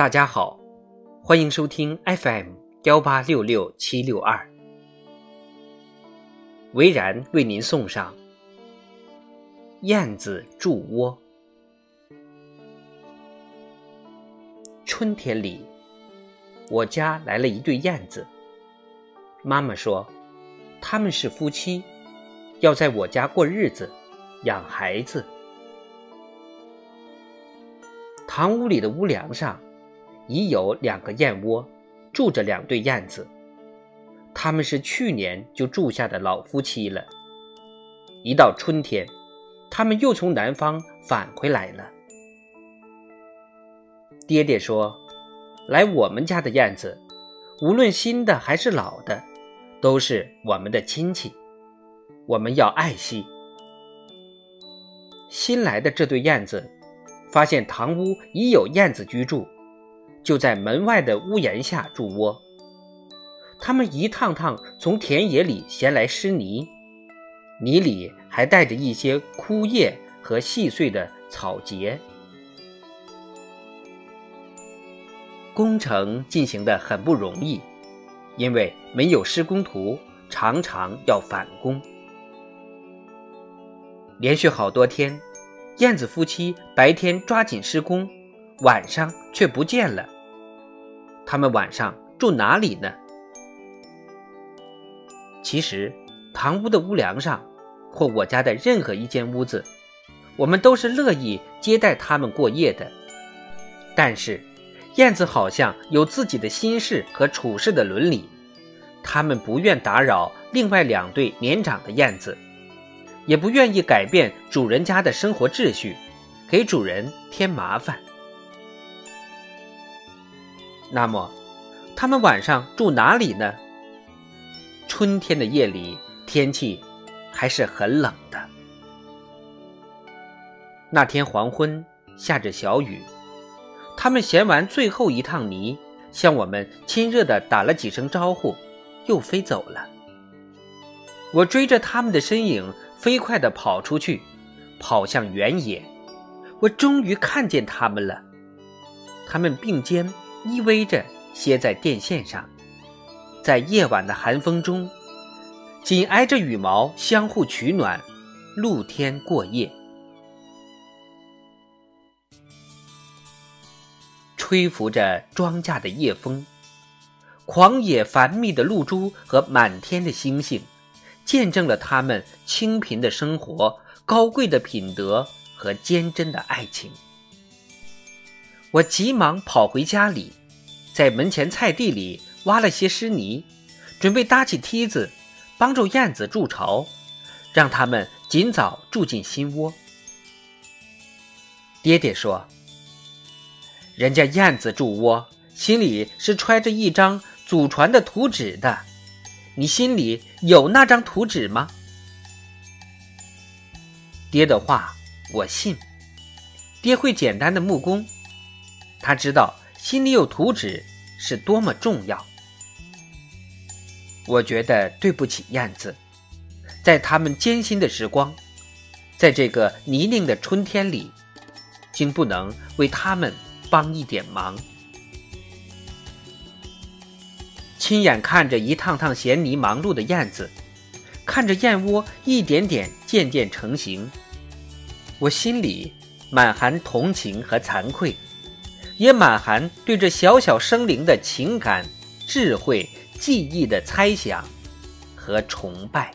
大家好，欢迎收听 FM 幺八六六七六二，维然为您送上燕子筑窝。春天里，我家来了一对燕子。妈妈说，他们是夫妻，要在我家过日子，养孩子。堂屋里的屋梁上。已有两个燕窝，住着两对燕子。他们是去年就住下的老夫妻了。一到春天，他们又从南方返回来了。爹爹说：“来我们家的燕子，无论新的还是老的，都是我们的亲戚，我们要爱惜。”新来的这对燕子，发现堂屋已有燕子居住。就在门外的屋檐下筑窝，他们一趟趟从田野里衔来湿泥，泥里还带着一些枯叶和细碎的草节。工程进行的很不容易，因为没有施工图，常常要返工。连续好多天，燕子夫妻白天抓紧施工。晚上却不见了。他们晚上住哪里呢？其实，堂屋的屋梁上，或我家的任何一间屋子，我们都是乐意接待他们过夜的。但是，燕子好像有自己的心事和处事的伦理，他们不愿打扰另外两对年长的燕子，也不愿意改变主人家的生活秩序，给主人添麻烦。那么，他们晚上住哪里呢？春天的夜里，天气还是很冷的。那天黄昏下着小雨，他们衔完最后一趟泥，向我们亲热地打了几声招呼，又飞走了。我追着他们的身影，飞快地跑出去，跑向原野。我终于看见他们了，他们并肩。依偎着歇在电线上，在夜晚的寒风中，紧挨着羽毛相互取暖，露天过夜。吹拂着庄稼的夜风，狂野繁密的露珠和满天的星星，见证了他们清贫的生活、高贵的品德和坚贞的爱情。我急忙跑回家里，在门前菜地里挖了些湿泥，准备搭起梯子，帮助燕子筑巢，让它们尽早住进新窝。爹爹说：“人家燕子筑窝，心里是揣着一张祖传的图纸的，你心里有那张图纸吗？”爹的话我信，爹会简单的木工。他知道心里有图纸是多么重要。我觉得对不起燕子，在他们艰辛的时光，在这个泥泞的春天里，竟不能为他们帮一点忙。亲眼看着一趟趟衔泥忙碌的燕子，看着燕窝一点点渐渐成型，我心里满含同情和惭愧。也满含对这小小生灵的情感、智慧、记忆的猜想和崇拜。